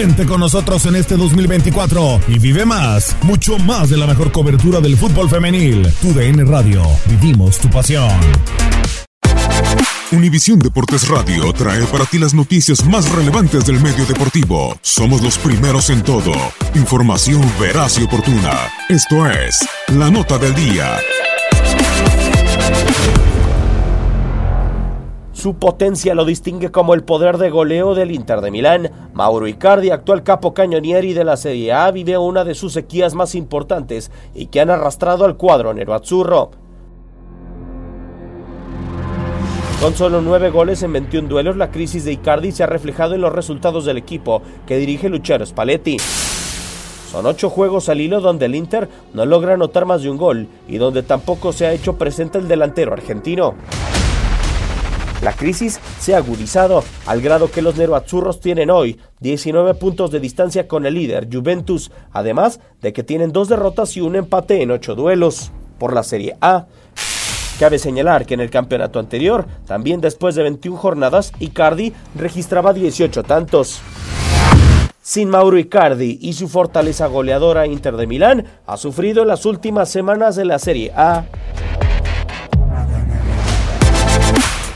Mantente con nosotros en este 2024 y vive más, mucho más de la mejor cobertura del fútbol femenil. Tu DN Radio, vivimos tu pasión. Univisión Deportes Radio trae para ti las noticias más relevantes del medio deportivo. Somos los primeros en todo. Información veraz y oportuna. Esto es La Nota del Día. Su potencia lo distingue como el poder de goleo del Inter de Milán. Mauro Icardi, actual capo cañonieri de la Serie A, vive una de sus sequías más importantes y que han arrastrado al cuadro nero-azzurro. Con solo nueve goles en 21 duelos, la crisis de Icardi se ha reflejado en los resultados del equipo que dirige Luchero Spalletti. Son ocho juegos al hilo donde el Inter no logra anotar más de un gol y donde tampoco se ha hecho presente el delantero argentino. La crisis se ha agudizado al grado que los neroazzurros tienen hoy 19 puntos de distancia con el líder Juventus, además de que tienen dos derrotas y un empate en ocho duelos. Por la Serie A, Cabe señalar que en el campeonato anterior, también después de 21 jornadas, Icardi registraba 18 tantos. Sin Mauro Icardi y su fortaleza goleadora Inter de Milán ha sufrido las últimas semanas de la Serie A.